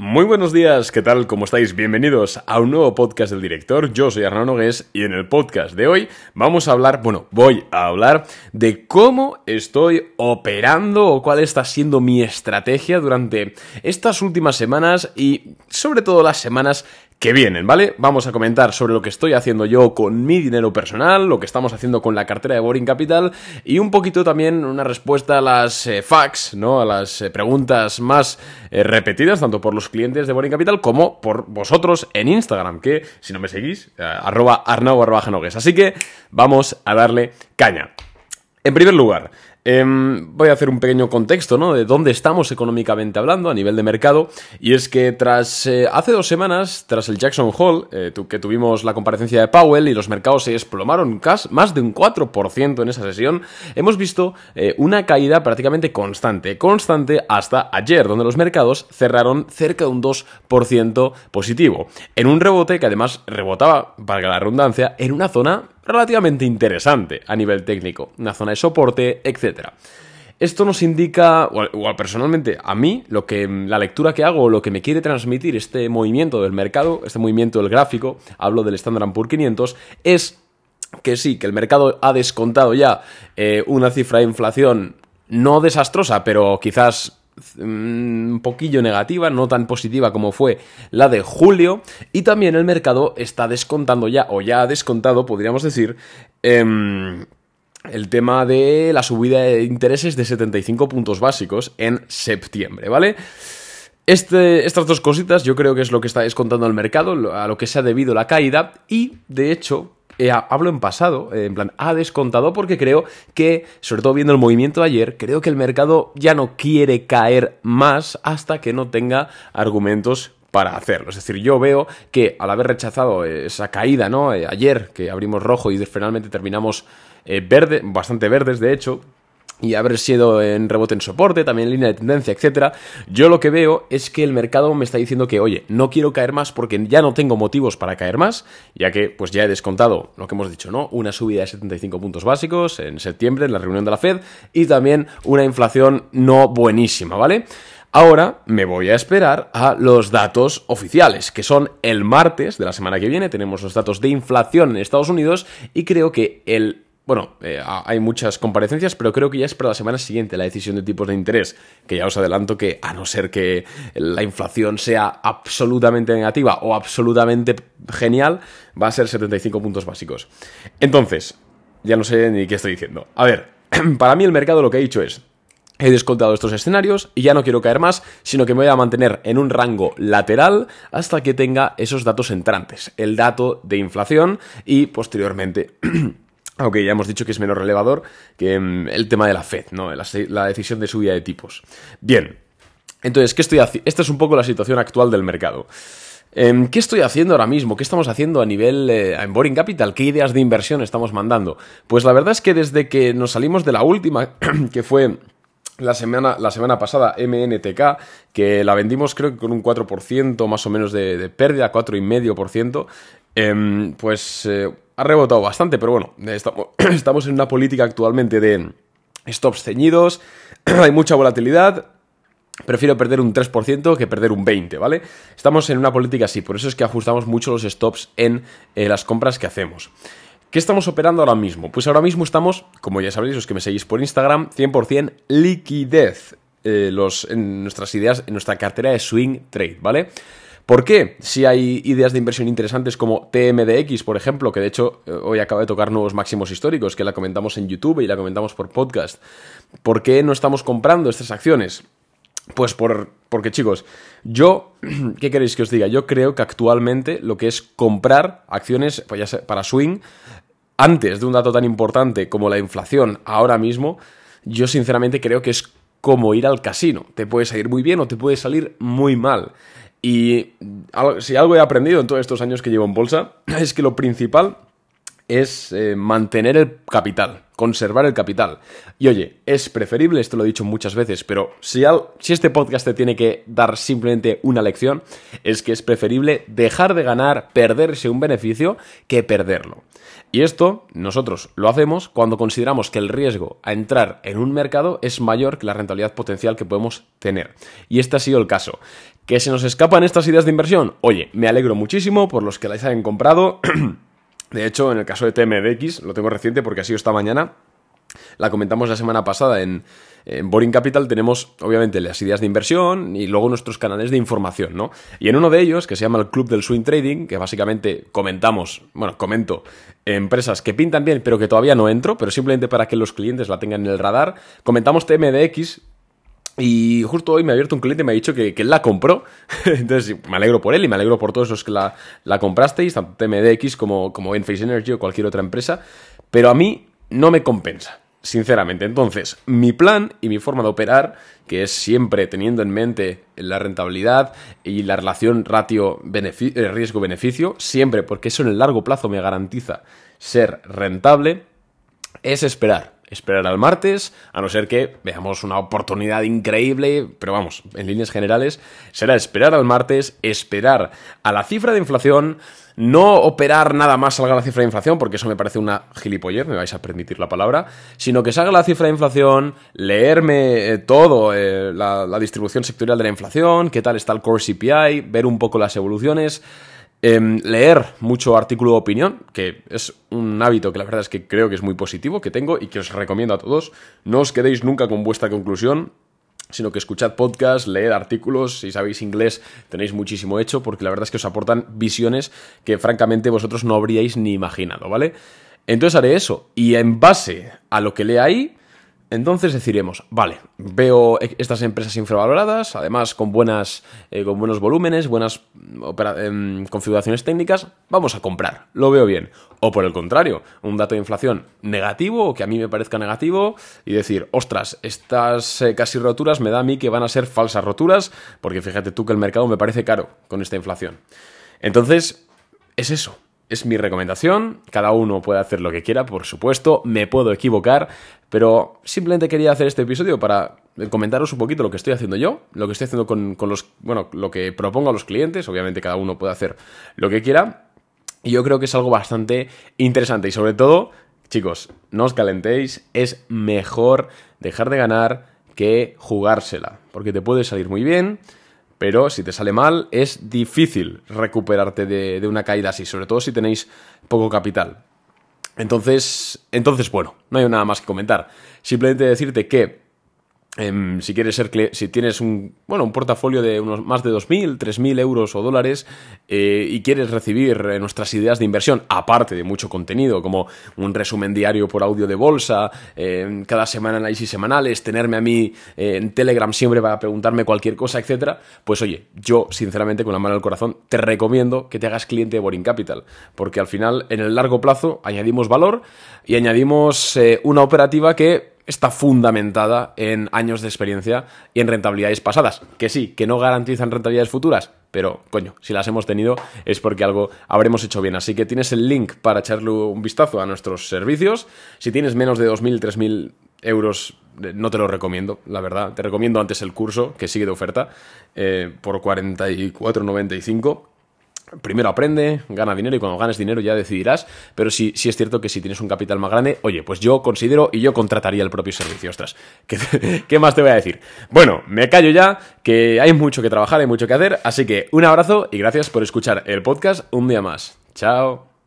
Muy buenos días, ¿qué tal? ¿Cómo estáis? Bienvenidos a un nuevo podcast del director. Yo soy Arnaud Nogués y en el podcast de hoy vamos a hablar, bueno, voy a hablar de cómo estoy operando o cuál está siendo mi estrategia durante estas últimas semanas y sobre todo las semanas que vienen, ¿vale? Vamos a comentar sobre lo que estoy haciendo yo con mi dinero personal, lo que estamos haciendo con la cartera de Boring Capital y un poquito también una respuesta a las eh, facts, ¿no? A las eh, preguntas más eh, repetidas, tanto por los clientes de Boring Capital como por vosotros en Instagram, que si no me seguís, arroba arnau arroba Así que vamos a darle caña. En primer lugar, Em, voy a hacer un pequeño contexto, ¿no? De dónde estamos económicamente hablando a nivel de mercado. Y es que tras eh, hace dos semanas, tras el Jackson Hole, eh, que tuvimos la comparecencia de Powell y los mercados se desplomaron casi más de un 4% en esa sesión, hemos visto eh, una caída prácticamente constante, constante hasta ayer, donde los mercados cerraron cerca de un 2% positivo. En un rebote que además rebotaba, valga la redundancia, en una zona relativamente interesante a nivel técnico, una zona de soporte, etc. Esto nos indica, o, personalmente a mí, lo que la lectura que hago, lo que me quiere transmitir este movimiento del mercado, este movimiento del gráfico, hablo del Standard Poor's 500, es que sí, que el mercado ha descontado ya eh, una cifra de inflación no desastrosa, pero quizás Mm, un poquillo negativa, no tan positiva como fue la de julio, y también el mercado está descontando ya, o ya ha descontado, podríamos decir, em, el tema de la subida de intereses de 75 puntos básicos en septiembre, ¿vale? Este, estas dos cositas yo creo que es lo que está descontando el mercado, a lo que se ha debido la caída, y de hecho eh, hablo en pasado, eh, en plan, ha descontado porque creo que, sobre todo viendo el movimiento de ayer, creo que el mercado ya no quiere caer más hasta que no tenga argumentos para hacerlo. Es decir, yo veo que al haber rechazado esa caída, ¿no? Eh, ayer, que abrimos rojo y finalmente terminamos verde, bastante verdes, de hecho, y haber sido en rebote en soporte, también en línea de tendencia, etcétera, yo lo que veo es que el mercado me está diciendo que, oye, no quiero caer más porque ya no tengo motivos para caer más, ya que pues ya he descontado lo que hemos dicho, ¿no? Una subida de 75 puntos básicos en septiembre en la reunión de la Fed y también una inflación no buenísima, ¿vale? Ahora me voy a esperar a los datos oficiales, que son el martes de la semana que viene. Tenemos los datos de inflación en Estados Unidos y creo que el bueno, eh, hay muchas comparecencias, pero creo que ya es para la semana siguiente la decisión de tipos de interés, que ya os adelanto que a no ser que la inflación sea absolutamente negativa o absolutamente genial, va a ser 75 puntos básicos. Entonces, ya no sé ni qué estoy diciendo. A ver, para mí el mercado lo que ha dicho es, He descontado estos escenarios y ya no quiero caer más, sino que me voy a mantener en un rango lateral hasta que tenga esos datos entrantes, el dato de inflación y posteriormente aunque ya hemos dicho que es menos relevador que mm, el tema de la Fed, ¿no? La, decisión de subida de tipos. Bien, entonces, ¿qué estoy haciendo? Esta es un poco la situación actual del mercado. Em, ¿Qué estoy haciendo ahora mismo? ¿Qué estamos haciendo a nivel eh, en Boring Capital? ¿Qué ideas de inversión estamos mandando? Pues la verdad es que desde que nos salimos de la última, que fue la semana, la semana pasada, MNTK, que la vendimos creo que con un 4% más o menos de, de pérdida, 4,5%, eh, pues... Ha rebotado bastante, pero bueno, estamos en una política actualmente de stops ceñidos, hay mucha volatilidad, Prefiero perder un 3% que perder un 20%, ¿vale? Estamos en una política así, por eso es que ajustamos mucho los stops en eh, las compras que hacemos. ¿Qué estamos operando ahora mismo? Pues ahora mismo estamos, como ya sabréis, los que me seguís por Instagram, 100% liquidez eh, en nuestras ideas, en nuestra cartera de swing trade, ¿vale? ¿Por qué? Si hay ideas de inversión interesantes como TMDX, por ejemplo, que de hecho eh, hoy acaba de tocar nuevos máximos históricos, que la comentamos en YouTube y la comentamos por podcast. ¿Por qué no estamos comprando estas acciones? Pues por, porque chicos, yo, ¿qué queréis que os diga? Yo creo que actualmente lo que es comprar acciones pues para swing, antes de un dato tan importante como la inflación ahora mismo, yo sinceramente creo que es como ir al casino. Te puede salir muy bien o te puede salir muy mal. Y si algo he aprendido en todos estos años que llevo en bolsa, es que lo principal es eh, mantener el capital, conservar el capital. Y oye, es preferible, esto lo he dicho muchas veces, pero si, si este podcast te tiene que dar simplemente una lección, es que es preferible dejar de ganar, perderse un beneficio, que perderlo. Y esto nosotros lo hacemos cuando consideramos que el riesgo a entrar en un mercado es mayor que la rentabilidad potencial que podemos tener. Y este ha sido el caso. ¿Que se nos escapan estas ideas de inversión? Oye, me alegro muchísimo por los que las hayan comprado. de hecho, en el caso de TMDX, lo tengo reciente porque ha sido esta mañana, la comentamos la semana pasada en, Boring Capital tenemos obviamente las ideas de inversión y luego nuestros canales de información, ¿no? Y en uno de ellos, que se llama el Club del Swing Trading, que básicamente comentamos, bueno, comento empresas que pintan bien pero que todavía no entro, pero simplemente para que los clientes la tengan en el radar, comentamos TMDX, y justo hoy me ha abierto un cliente y me ha dicho que, él la compró. Entonces me alegro por él y me alegro por todos los que la, la comprasteis, tanto TMDX como, como Enphase Energy o cualquier otra empresa. Pero a mí no me compensa sinceramente. Entonces, mi plan y mi forma de operar, que es siempre teniendo en mente la rentabilidad y la relación ratio eh, riesgo-beneficio, siempre porque eso en el largo plazo me garantiza ser rentable, es esperar esperar al martes, a no ser que veamos una oportunidad increíble, pero vamos, en líneas generales, será esperar al martes, esperar a la cifra de inflación, no operar nada más salga la cifra de inflación, porque eso me parece una gilipollez, me vais a permitir la palabra, sino que salga la cifra de inflación, leerme eh, todo, eh, la, la distribución sectorial de la inflación, qué tal está el core CPI, ver un poco las evoluciones, Em, leer mucho artículo de opinión, que es un hábito que la verdad es que creo que es muy positivo, que tengo y que os recomiendo a todos. No os quedéis nunca con vuestra conclusión, sino que escuchad podcasts, leed artículos, si sabéis inglés tenéis muchísimo hecho, porque la verdad es que os aportan visiones que francamente vosotros no habríais ni imaginado, ¿vale? Entonces haré eso, y en base a lo que lea ahí, entonces deciremos, vale, veo e-, estas empresas infravaloradas, además con, buenas, eh, con buenos volúmenes, buenas em, configuraciones técnicas, vamos a comprar, lo veo bien. O por el contrario, un dato de inflación negativo o que a mí me parezca negativo y decir, ostras, estas eh, casi roturas me da a mí que van a ser falsas roturas, porque fíjate tú que el mercado me parece caro con esta inflación. Entonces, es eso, es mi recomendación, cada uno puede hacer lo que quiera, por supuesto, me puedo equivocar, pero simplemente quería hacer este episodio para comentaros un poquito lo que estoy haciendo yo, lo que estoy haciendo con, los, bueno, lo que propongo a los clientes, obviamente cada uno puede hacer lo que quiera, y yo creo que es algo bastante interesante. Y sobre todo, chicos, no os calentéis, es mejor dejar de ganar que jugársela, porque te puede salir muy bien, pero si te sale mal es difícil recuperarte de, una caída así, sobre todo si tenéis poco capital. Entonces, entonces, bueno, no hay nada más que comentar. Simplemente decirte que Em, si quieres ser si tienes un bueno un portafolio de unos más de 2.000, 3.000 euros o dólares eh, y quieres recibir eh, nuestras ideas de inversión aparte de mucho contenido como un resumen diario por audio de bolsa, em, cada semana análisis semanales, tenerme a mí eh, en Telegram siempre para preguntarme cualquier cosa, etcétera, pues oye, yo sinceramente con la mano al corazón te recomiendo que te hagas cliente de Boring Capital porque al final en el largo plazo añadimos valor y añadimos una operativa que está fundamentada en años de experiencia y en rentabilidades pasadas. Que sí, que no garantizan rentabilidades futuras, pero coño, si las hemos tenido es porque algo habremos hecho bien. Así que tienes el link para echarle un vistazo a nuestros servicios. Si tienes menos de 2.000, 3.000 euros, eh, no te lo recomiendo, la verdad. Te recomiendo antes el curso, que sigue de oferta, eh, por 44,95 primero aprende, gana dinero y cuando ganes dinero ya decidirás. Pero sí, sí es cierto que si tienes un capital más grande, oye, pues yo considero y yo contrataría el propio servicio. Ostras, ¿qué, ¿qué, más te voy a decir? Bueno, me callo ya, que hay mucho que trabajar, hay mucho que hacer. Así que un abrazo y gracias por escuchar el podcast un día más. Chao.